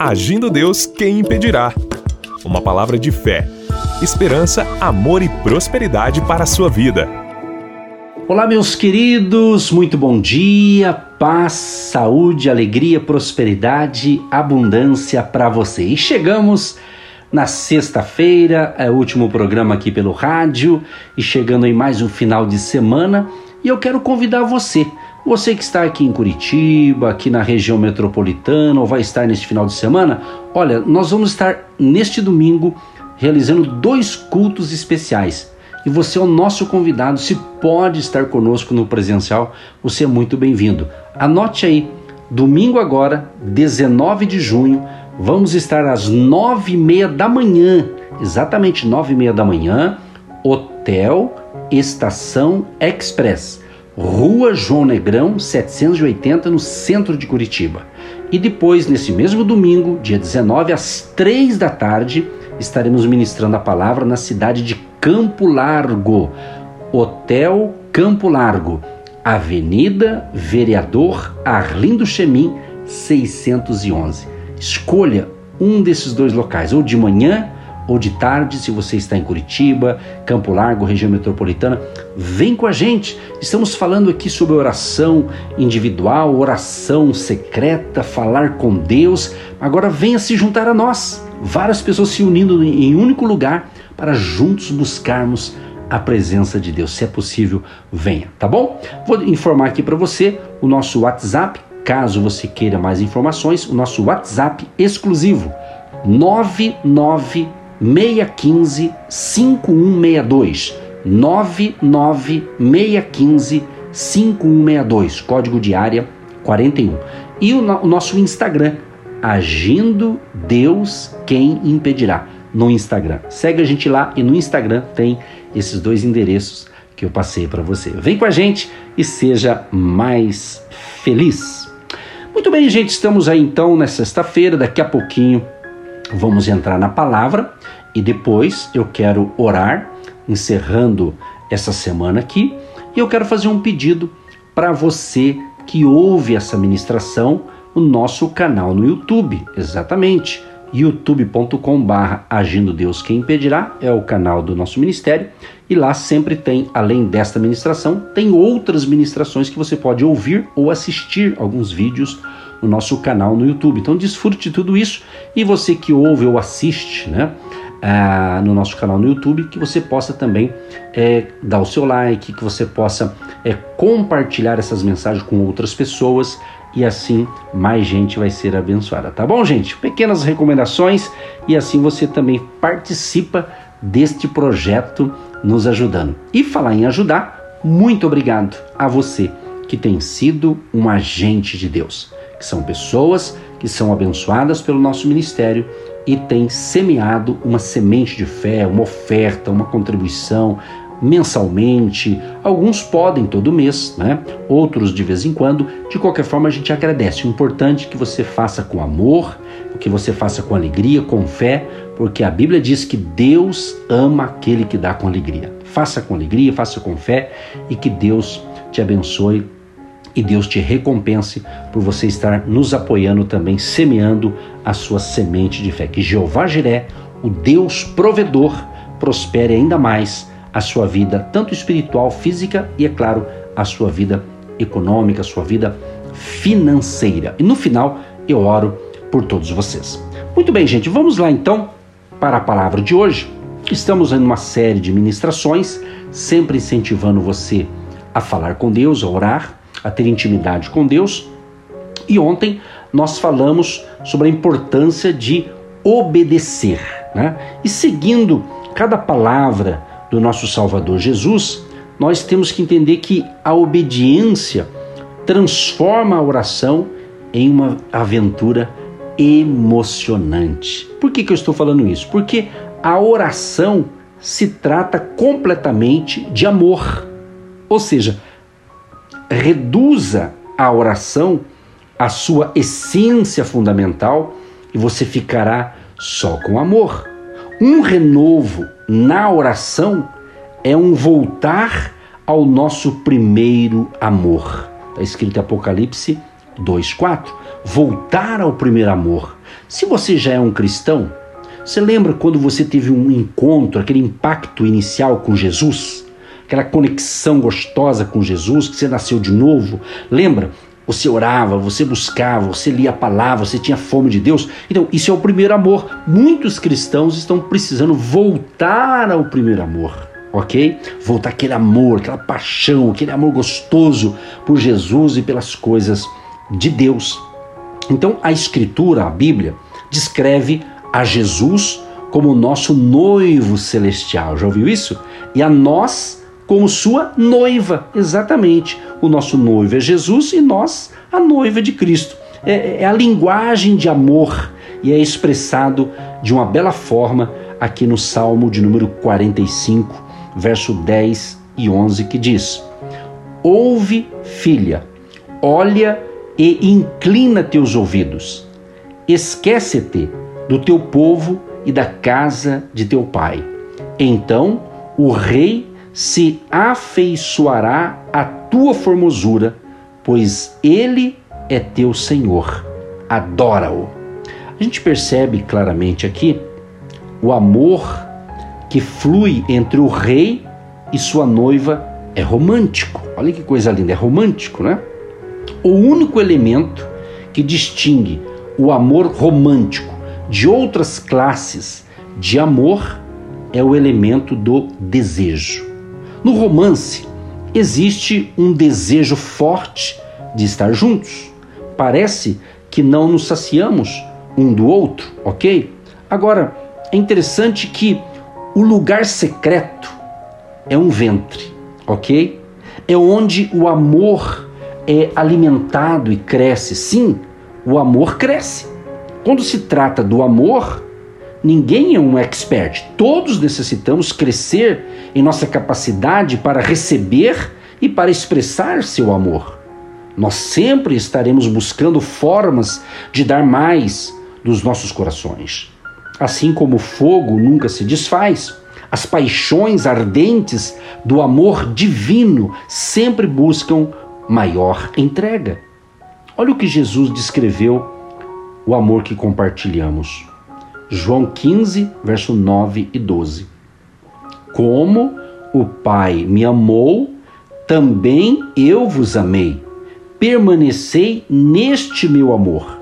Agindo Deus, quem impedirá? Uma palavra de fé, esperança, amor e prosperidade para a sua vida. Olá, meus queridos, muito bom dia, paz, saúde, alegria, prosperidade, abundância para você. E chegamos na sexta-feira, é o último programa aqui pelo rádio, e chegando em mais um final de semana, e eu quero convidar você você que está aqui em Curitiba, aqui na região metropolitana, ou vai estar neste final de semana, olha, nós vamos estar neste domingo realizando dois cultos especiais. E você é o nosso convidado, se pode estar conosco no presencial, você é muito bem-vindo. Anote aí, domingo agora, 19 de junho, vamos estar às nove e meia da manhã, exatamente nove e meia da manhã, Hotel Estação Express. Rua João Negrão, 780, no centro de Curitiba. E depois, nesse mesmo domingo, dia 19, às 3 da tarde, estaremos ministrando a palavra na cidade de Campo Largo, Hotel Campo Largo, Avenida Vereador Arlindo Chemin, 611. Escolha um desses dois locais, ou de manhã ou de tarde, se você está em Curitiba, Campo Largo, região metropolitana, vem com a gente. Estamos falando aqui sobre oração individual, oração secreta, falar com Deus. Agora venha se juntar a nós. Várias pessoas se unindo em um único lugar para juntos buscarmos a presença de Deus. Se é possível, venha, tá bom? Vou informar aqui para você o nosso WhatsApp, caso você queira mais informações, o nosso WhatsApp exclusivo 99 615 5162 99615 5162, código de área 41. E o, o nosso Instagram, Agindo Deus Quem Impedirá, no Instagram. Segue a gente lá e no Instagram tem esses dois endereços que eu passei para você. Vem com a gente e seja mais feliz. Muito bem, gente, estamos aí então na sexta-feira, daqui a pouquinho vamos entrar na palavra e depois eu quero orar, encerrando essa semana aqui, e eu quero fazer um pedido para você que ouve essa ministração no nosso canal no YouTube, exatamente youtube.com/barra Agindo Deus Quem Impedirá é o canal do nosso ministério e lá sempre tem, além desta ministração, tem outras ministrações que você pode ouvir ou assistir alguns vídeos no nosso canal no YouTube. Então desfrute de tudo isso e você que ouve ou assiste, né? Ah, no nosso canal no YouTube, que você possa também é, dar o seu like, que você possa é, compartilhar essas mensagens com outras pessoas e assim mais gente vai ser abençoada, tá bom, gente? Pequenas recomendações e assim você também participa deste projeto nos ajudando. E falar em ajudar, muito obrigado a você que tem sido um agente de Deus que são pessoas que são abençoadas pelo nosso ministério e têm semeado uma semente de fé, uma oferta, uma contribuição mensalmente. Alguns podem todo mês, né? Outros de vez em quando. De qualquer forma, a gente agradece. O importante é que você faça com amor, que você faça com alegria, com fé, porque a Bíblia diz que Deus ama aquele que dá com alegria. Faça com alegria, faça com fé e que Deus te abençoe e Deus te recompense por você estar nos apoiando também, semeando a sua semente de fé. Que Jeová Jiré, o Deus provedor, prospere ainda mais a sua vida, tanto espiritual, física e, é claro, a sua vida econômica, a sua vida financeira. E no final, eu oro por todos vocês. Muito bem, gente, vamos lá então para a palavra de hoje. Estamos em uma série de ministrações, sempre incentivando você a falar com Deus, a orar, a ter intimidade com Deus. E ontem nós falamos sobre a importância de obedecer. Né? E seguindo cada palavra do nosso Salvador Jesus, nós temos que entender que a obediência transforma a oração em uma aventura emocionante. Por que, que eu estou falando isso? Porque a oração se trata completamente de amor. Ou seja, reduza a oração à sua essência fundamental e você ficará só com amor. Um renovo na oração é um voltar ao nosso primeiro amor. Está escrito em Apocalipse 2,4. Voltar ao primeiro amor. Se você já é um cristão, você lembra quando você teve um encontro, aquele impacto inicial com Jesus? Aquela conexão gostosa com Jesus, que você nasceu de novo? Lembra? Você orava, você buscava, você lia a palavra, você tinha fome de Deus. Então, isso é o primeiro amor. Muitos cristãos estão precisando voltar ao primeiro amor ok? Voltar aquele amor, aquela paixão, aquele amor gostoso por Jesus e pelas coisas de Deus. Então a Escritura, a Bíblia, descreve a Jesus como nosso noivo celestial. Já ouviu isso? E a nós como sua noiva, exatamente. O nosso noivo é Jesus e nós a noiva de Cristo. É, é a linguagem de amor e é expressado de uma bela forma aqui no Salmo de número 45, verso 10 e 11, que diz: Ouve, filha, olha e inclina teus ouvidos. Esquece-te do teu povo e da casa de teu pai. Então o rei se afeiçoará à tua formosura, pois ele é teu Senhor. Adora-o. A gente percebe claramente aqui o amor que flui entre o rei e sua noiva é romântico. Olha que coisa linda, é romântico, né? O único elemento que distingue o amor romântico de outras classes de amor é o elemento do desejo. No romance, existe um desejo forte de estar juntos. Parece que não nos saciamos um do outro, ok? Agora, é interessante que o lugar secreto é um ventre, ok? É onde o amor é alimentado e cresce. Sim, o amor cresce. Quando se trata do amor, ninguém é um expert. Todos necessitamos crescer em nossa capacidade para receber e para expressar seu amor. Nós sempre estaremos buscando formas de dar mais dos nossos corações. Assim como o fogo nunca se desfaz, as paixões ardentes do amor divino sempre buscam maior entrega. Olha o que Jesus descreveu o amor que compartilhamos. João 15, verso 9 e 12. Como o Pai me amou, também eu vos amei. Permanecei neste meu amor.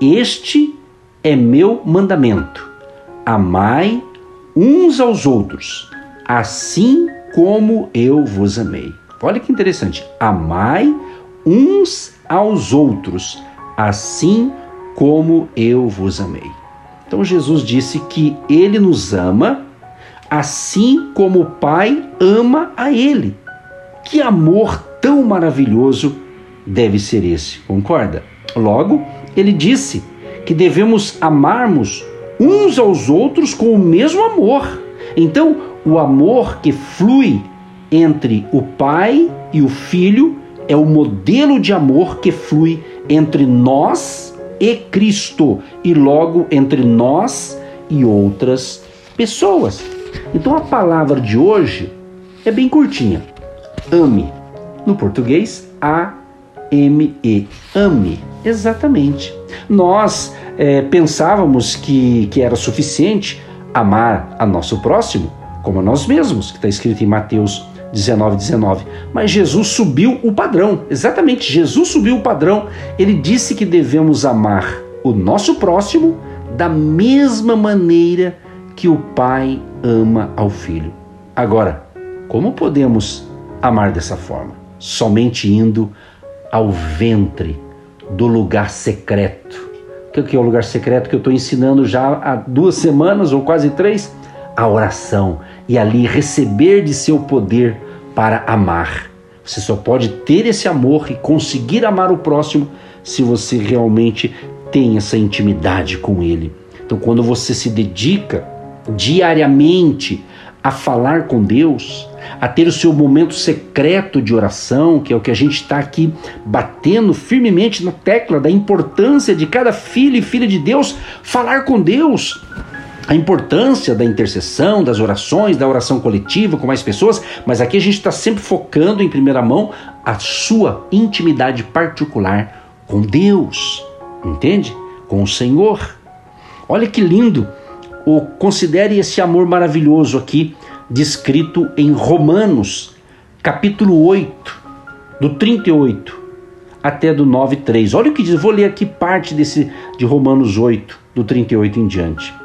Este é meu mandamento Amai uns aos outros, assim como eu vos amei. Olha que interessante. Amai uns aos outros, assim como eu vos amei. Então Jesus disse que ele nos ama assim como o Pai ama a ele. Que amor tão maravilhoso deve ser esse, concorda? Logo, ele disse que devemos amarmos uns aos outros com o mesmo amor. Então, o amor que flui entre o pai e o filho é o modelo de amor que flui entre nós e Cristo e logo entre nós e outras pessoas. Então a palavra de hoje é bem curtinha. Ame. No português, A-M-E. Ame. Exatamente. Nós é, pensávamos que, que era suficiente amar a nosso próximo como a nós mesmos, que está escrito em Mateus 19, 19. Mas Jesus subiu o padrão, exatamente, Jesus subiu o padrão. Ele disse que devemos amar o nosso próximo da mesma maneira que o Pai ama ao Filho. Agora, como podemos amar dessa forma? Somente indo ao ventre do lugar secreto que é o lugar secreto que eu estou ensinando já há duas semanas ou quase três? A oração. E ali receber de seu poder para amar. Você só pode ter esse amor e conseguir amar o próximo se você realmente tem essa intimidade com ele. Então, quando você se dedica diariamente a falar com Deus, a ter o seu momento secreto de oração, que é o que a gente está aqui batendo firmemente na tecla da importância de cada filho e filha de Deus falar com Deus. A importância da intercessão, das orações, da oração coletiva com mais pessoas, mas aqui a gente está sempre focando em primeira mão a sua intimidade particular com Deus, entende? Com o Senhor. Olha que lindo! O, considere esse amor maravilhoso aqui, descrito em Romanos, capítulo 8, do 38 até do 9:3. Olha o que diz, vou ler aqui parte desse de Romanos 8, do 38 em diante.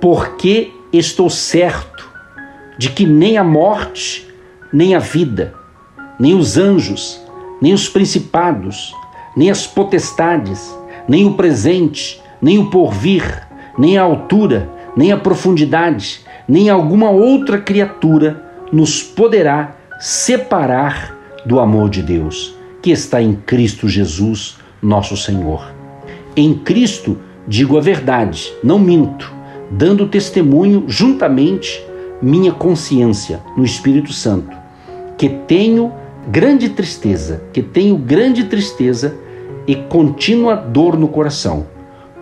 Porque estou certo de que nem a morte, nem a vida, nem os anjos, nem os principados, nem as potestades, nem o presente, nem o porvir, nem a altura, nem a profundidade, nem alguma outra criatura nos poderá separar do amor de Deus, que está em Cristo Jesus, nosso Senhor. Em Cristo digo a verdade, não minto, dando testemunho juntamente minha consciência no Espírito Santo, que tenho grande tristeza, que tenho grande tristeza e contínua dor no coração,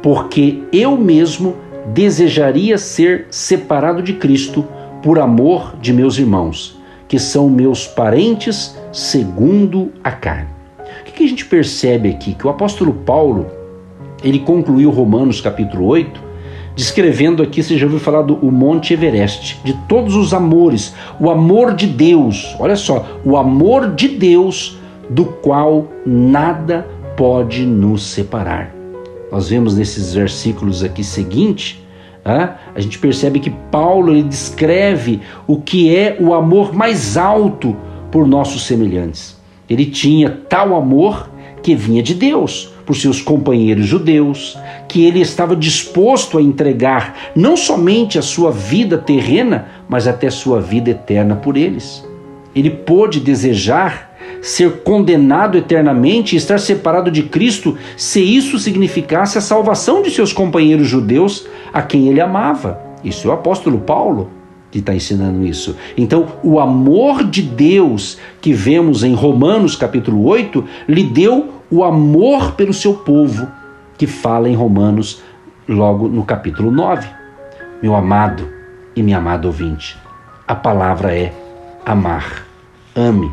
porque eu mesmo desejaria ser separado de Cristo por amor de meus irmãos, que são meus parentes segundo a carne. O que a gente percebe aqui? Que o apóstolo Paulo, ele concluiu Romanos capítulo 8, descrevendo aqui, você já ouviu falar do Monte Everest, de todos os amores, o amor de Deus, olha só, o amor de Deus do qual nada pode nos separar. Nós vemos nesses versículos aqui seguinte, a gente percebe que Paulo ele descreve o que é o amor mais alto por nossos semelhantes. Ele tinha tal amor que vinha de Deus por seus companheiros judeus, que ele estava disposto a entregar não somente a sua vida terrena, mas até sua vida eterna por eles. Ele pôde desejar ser condenado eternamente e estar separado de Cristo se isso significasse a salvação de seus companheiros judeus a quem ele amava. Isso é o apóstolo Paulo que está ensinando isso. Então, o amor de Deus que vemos em Romanos capítulo 8 lhe deu o amor pelo seu povo, que fala em Romanos, logo no capítulo 9. Meu amado e minha amada ouvinte, a palavra é amar. Ame.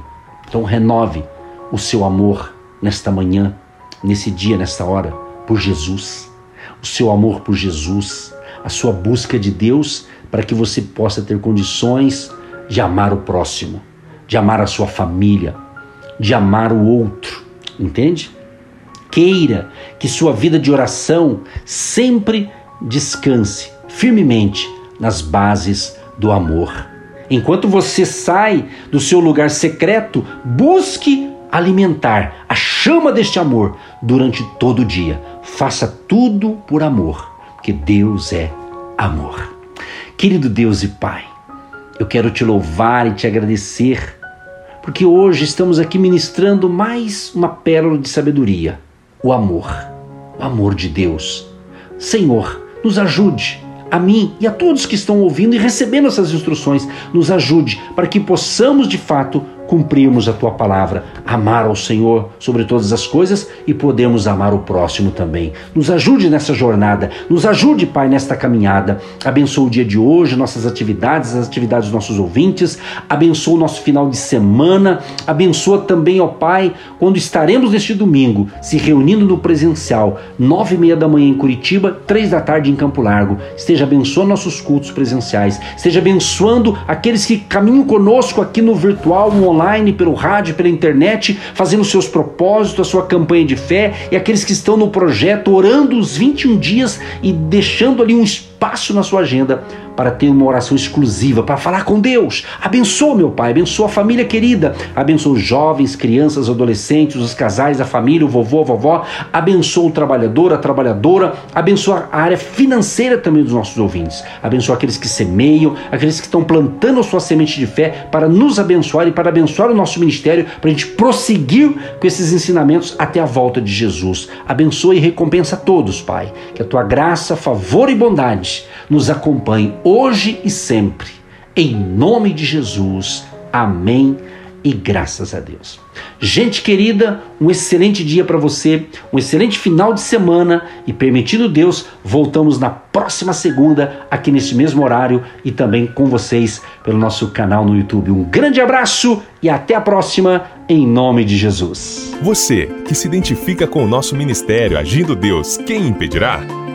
Então, renove o seu amor nesta manhã, nesse dia, nesta hora, por Jesus. O seu amor por Jesus, a sua busca de Deus para que você possa ter condições de amar o próximo, de amar a sua família, de amar o outro entende? Queira que sua vida de oração sempre descanse firmemente nas bases do amor. Enquanto você sai do seu lugar secreto, busque alimentar a chama deste amor durante todo o dia. Faça tudo por amor, porque Deus é amor. Querido Deus e Pai, eu quero te louvar e te agradecer porque hoje estamos aqui ministrando mais uma pérola de sabedoria: o amor, o amor de Deus. Senhor, nos ajude, a mim e a todos que estão ouvindo e recebendo essas instruções, nos ajude para que possamos de fato cumprirmos a tua palavra, amar ao Senhor sobre todas as coisas e podemos amar o próximo também. Nos ajude nessa jornada, nos ajude, Pai, nesta caminhada. Abençoa o dia de hoje, nossas atividades, as atividades dos nossos ouvintes, abençoa o nosso final de semana, abençoa também, ó Pai, quando estaremos neste domingo se reunindo no presencial, nove e meia da manhã em Curitiba, três da tarde em Campo Largo. Esteja abençoando nossos cultos presenciais, esteja abençoando aqueles que caminham conosco aqui no virtual, no online online, pelo rádio, pela internet, fazendo seus propósitos, a sua campanha de fé, e aqueles que estão no projeto orando os 21 dias e deixando ali um espaço na sua agenda para ter uma oração exclusiva, para falar com Deus. Abençoa, meu Pai, abençoa a família querida, abençoa os jovens, crianças, adolescentes, os casais, a família, o vovô, a vovó, abençoa o trabalhador, a trabalhadora, abençoa a área financeira também dos nossos ouvintes, abençoa aqueles que semeiam, aqueles que estão plantando a sua semente de fé para nos abençoar e para abençoar o nosso ministério, para a gente prosseguir com esses ensinamentos até a volta de Jesus. Abençoa e recompensa a todos, Pai, que a tua graça, favor e bondade nos acompanhe hoje e sempre. Em nome de Jesus. Amém e graças a Deus. Gente querida, um excelente dia para você, um excelente final de semana e permitido Deus, voltamos na próxima segunda aqui nesse mesmo horário e também com vocês pelo nosso canal no YouTube. Um grande abraço e até a próxima em nome de Jesus. Você que se identifica com o nosso ministério Agindo Deus, quem impedirá?